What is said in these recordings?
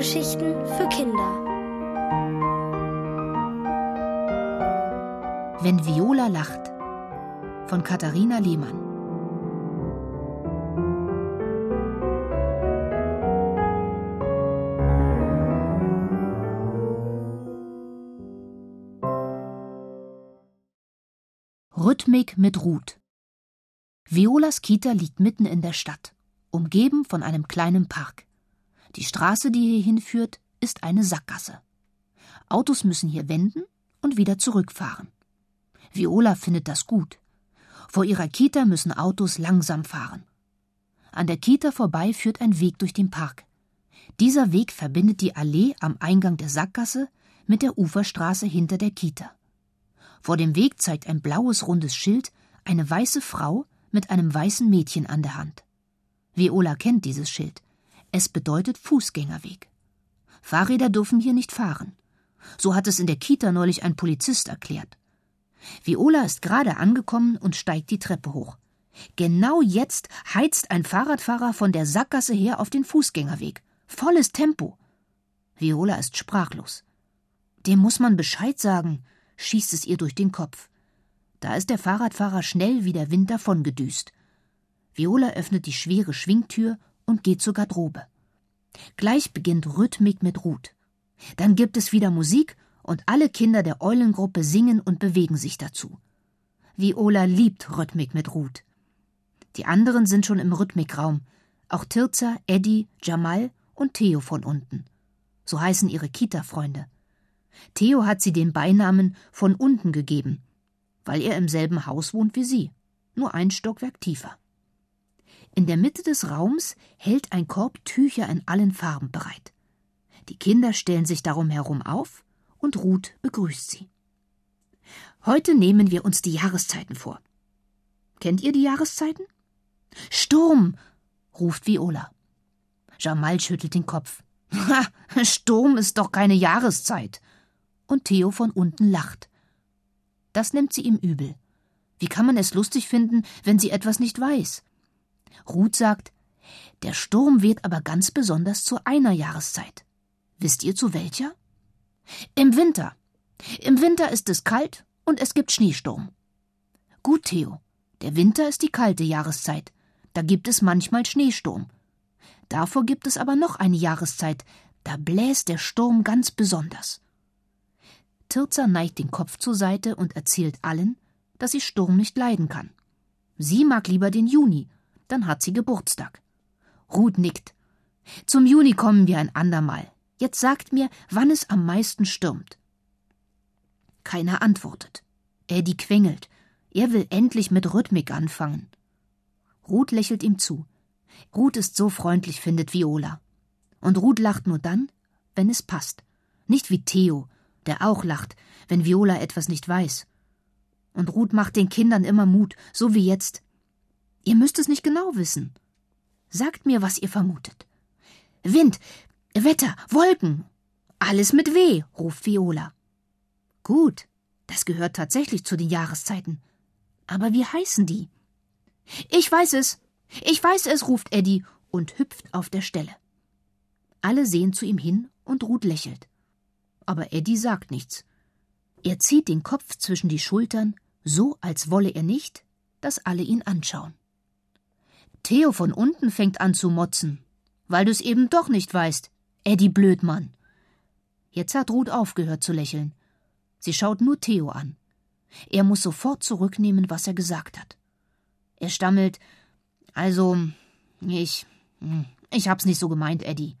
Hörgeschichten für Kinder. Wenn Viola lacht von Katharina Lehmann. Rhythmik mit Ruth. Violas Kita liegt mitten in der Stadt, umgeben von einem kleinen Park. Die Straße, die hier hinführt, ist eine Sackgasse. Autos müssen hier wenden und wieder zurückfahren. Viola findet das gut. Vor ihrer Kita müssen Autos langsam fahren. An der Kita vorbei führt ein Weg durch den Park. Dieser Weg verbindet die Allee am Eingang der Sackgasse mit der Uferstraße hinter der Kita. Vor dem Weg zeigt ein blaues rundes Schild eine weiße Frau mit einem weißen Mädchen an der Hand. Viola kennt dieses Schild. Es bedeutet Fußgängerweg. Fahrräder dürfen hier nicht fahren. So hat es in der Kita neulich ein Polizist erklärt. Viola ist gerade angekommen und steigt die Treppe hoch. Genau jetzt heizt ein Fahrradfahrer von der Sackgasse her auf den Fußgängerweg. Volles Tempo. Viola ist sprachlos. Dem muss man Bescheid sagen, schießt es ihr durch den Kopf. Da ist der Fahrradfahrer schnell wie der Wind davongedüst. Viola öffnet die schwere Schwingtür und geht zur Garderobe. Gleich beginnt Rhythmik mit Ruth. Dann gibt es wieder Musik und alle Kinder der Eulengruppe singen und bewegen sich dazu. Viola liebt Rhythmik mit Ruth. Die anderen sind schon im Rhythmikraum, auch Tirza, Eddie, Jamal und Theo von unten. So heißen ihre Kita-Freunde. Theo hat sie den Beinamen von unten gegeben, weil er im selben Haus wohnt wie sie, nur ein Stockwerk tiefer. In der Mitte des Raums hält ein Korb Tücher in allen Farben bereit. Die Kinder stellen sich darum herum auf und Ruth begrüßt sie. Heute nehmen wir uns die Jahreszeiten vor. Kennt ihr die Jahreszeiten? Sturm, ruft Viola. Jamal schüttelt den Kopf. Ha, Sturm ist doch keine Jahreszeit. Und Theo von unten lacht. Das nimmt sie ihm übel. Wie kann man es lustig finden, wenn sie etwas nicht weiß? Ruth sagt, der Sturm weht aber ganz besonders zu einer Jahreszeit. Wisst ihr zu welcher? Im Winter. Im Winter ist es kalt und es gibt Schneesturm. Gut, Theo. Der Winter ist die kalte Jahreszeit. Da gibt es manchmal Schneesturm. Davor gibt es aber noch eine Jahreszeit. Da bläst der Sturm ganz besonders. Tirza neigt den Kopf zur Seite und erzählt allen, dass sie Sturm nicht leiden kann. Sie mag lieber den Juni, dann hat sie Geburtstag. Ruth nickt. Zum Juni kommen wir ein andermal. Jetzt sagt mir, wann es am meisten stürmt. Keiner antwortet. Eddie quengelt. Er will endlich mit Rhythmik anfangen. Ruth lächelt ihm zu. Ruth ist so freundlich, findet Viola. Und Ruth lacht nur dann, wenn es passt. Nicht wie Theo, der auch lacht, wenn Viola etwas nicht weiß. Und Ruth macht den Kindern immer Mut, so wie jetzt. Ihr müsst es nicht genau wissen. Sagt mir, was ihr vermutet. Wind, Wetter, Wolken. Alles mit W, ruft Viola. Gut, das gehört tatsächlich zu den Jahreszeiten. Aber wie heißen die? Ich weiß es. Ich weiß es, ruft Eddie und hüpft auf der Stelle. Alle sehen zu ihm hin und Ruth lächelt. Aber Eddie sagt nichts. Er zieht den Kopf zwischen die Schultern, so als wolle er nicht, dass alle ihn anschauen. Theo von unten fängt an zu motzen, weil du es eben doch nicht weißt. Eddie Blödmann. Jetzt hat Ruth aufgehört zu lächeln. Sie schaut nur Theo an. Er muss sofort zurücknehmen, was er gesagt hat. Er stammelt, also, ich, ich hab's nicht so gemeint, Eddie.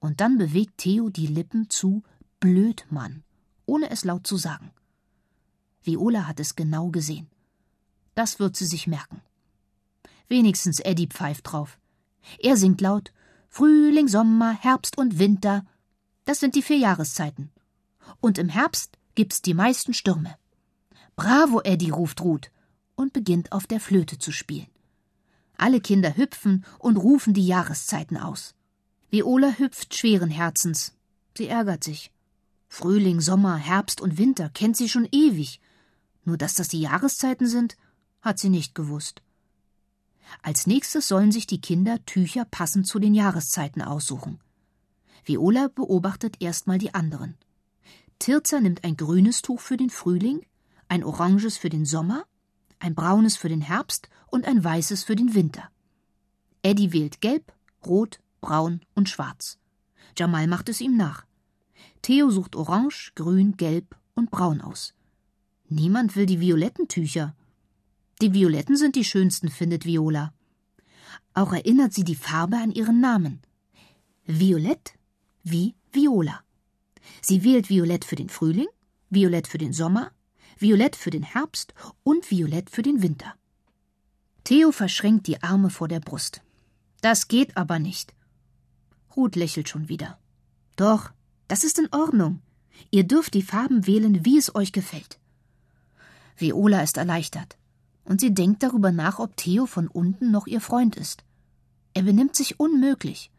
Und dann bewegt Theo die Lippen zu Blödmann, ohne es laut zu sagen. Viola hat es genau gesehen. Das wird sie sich merken. Wenigstens Eddie pfeift drauf. Er singt laut Frühling, Sommer, Herbst und Winter. Das sind die vier Jahreszeiten. Und im Herbst gibt's die meisten Stürme. Bravo, Eddie, ruft Ruth und beginnt auf der Flöte zu spielen. Alle Kinder hüpfen und rufen die Jahreszeiten aus. Viola hüpft schweren Herzens. Sie ärgert sich. Frühling, Sommer, Herbst und Winter kennt sie schon ewig. Nur dass das die Jahreszeiten sind, hat sie nicht gewusst. Als nächstes sollen sich die Kinder Tücher passend zu den Jahreszeiten aussuchen. Viola beobachtet erstmal die anderen. Tirza nimmt ein grünes Tuch für den Frühling, ein oranges für den Sommer, ein braunes für den Herbst und ein weißes für den Winter. Eddie wählt gelb, rot, braun und schwarz. Jamal macht es ihm nach. Theo sucht orange, grün, gelb und braun aus. Niemand will die violetten Tücher. Die violetten sind die schönsten, findet Viola. Auch erinnert sie die Farbe an ihren Namen. Violett wie Viola. Sie wählt Violett für den Frühling, Violett für den Sommer, Violett für den Herbst und Violett für den Winter. Theo verschränkt die Arme vor der Brust. Das geht aber nicht. Ruth lächelt schon wieder. Doch, das ist in Ordnung. Ihr dürft die Farben wählen, wie es euch gefällt. Viola ist erleichtert. Und sie denkt darüber nach, ob Theo von unten noch ihr Freund ist. Er benimmt sich unmöglich.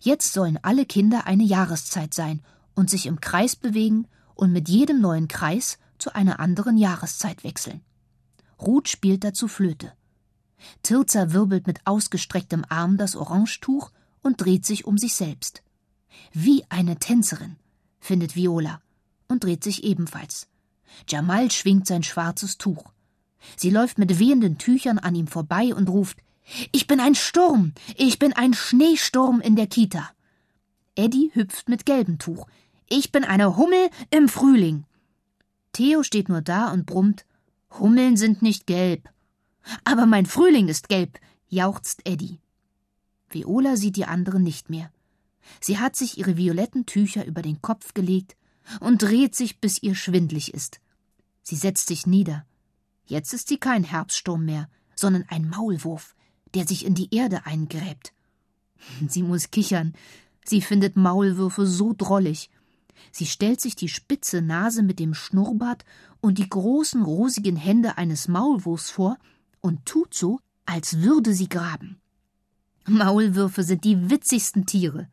Jetzt sollen alle Kinder eine Jahreszeit sein und sich im Kreis bewegen und mit jedem neuen Kreis zu einer anderen Jahreszeit wechseln. Ruth spielt dazu Flöte. Tirza wirbelt mit ausgestrecktem Arm das Orangetuch und dreht sich um sich selbst. Wie eine Tänzerin, findet Viola und dreht sich ebenfalls. Jamal schwingt sein schwarzes Tuch. Sie läuft mit wehenden Tüchern an ihm vorbei und ruft Ich bin ein Sturm, ich bin ein Schneesturm in der Kita. Eddie hüpft mit gelbem Tuch. Ich bin eine Hummel im Frühling. Theo steht nur da und brummt Hummeln sind nicht gelb. Aber mein Frühling ist gelb, jauchzt Eddie. Viola sieht die anderen nicht mehr. Sie hat sich ihre violetten Tücher über den Kopf gelegt und dreht sich, bis ihr schwindlig ist. Sie setzt sich nieder. Jetzt ist sie kein Herbststurm mehr, sondern ein Maulwurf, der sich in die Erde eingräbt. Sie muss kichern. Sie findet Maulwürfe so drollig. Sie stellt sich die spitze Nase mit dem Schnurrbart und die großen rosigen Hände eines Maulwurfs vor und tut so, als würde sie graben. Maulwürfe sind die witzigsten Tiere.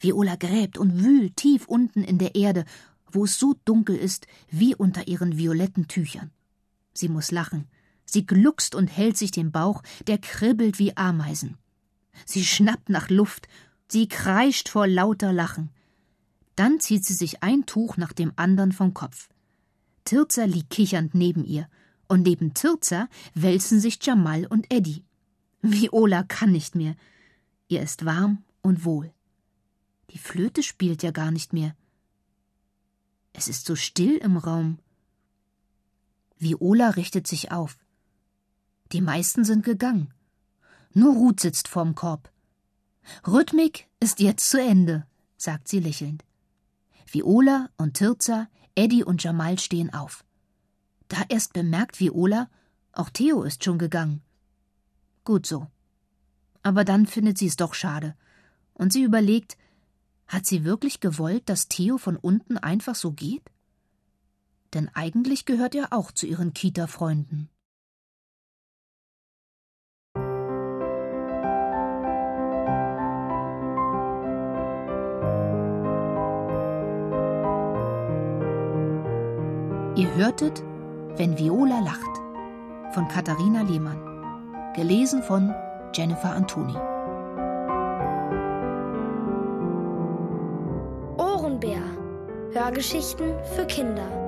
Viola gräbt und wühlt tief unten in der Erde, wo es so dunkel ist wie unter ihren violetten Tüchern. Sie muss lachen. Sie gluckst und hält sich den Bauch, der kribbelt wie Ameisen. Sie schnappt nach Luft, sie kreischt vor lauter Lachen. Dann zieht sie sich ein Tuch nach dem anderen vom Kopf. Tirza liegt kichernd neben ihr, und neben Tirza wälzen sich Jamal und Eddie. Viola kann nicht mehr. Ihr ist warm und wohl. Die Flöte spielt ja gar nicht mehr. Es ist so still im Raum. Viola richtet sich auf. Die meisten sind gegangen. Nur Ruth sitzt vorm Korb. Rhythmik ist jetzt zu Ende, sagt sie lächelnd. Viola und Tirza, Eddie und Jamal stehen auf. Da erst bemerkt Viola, auch Theo ist schon gegangen. Gut so. Aber dann findet sie es doch schade. Und sie überlegt, hat sie wirklich gewollt, dass Theo von unten einfach so geht? Denn eigentlich gehört er auch zu ihren Kita-Freunden. Ihr hörtet Wenn Viola lacht von Katharina Lehmann. Gelesen von Jennifer Antoni. Ohrenbär. Hörgeschichten für Kinder.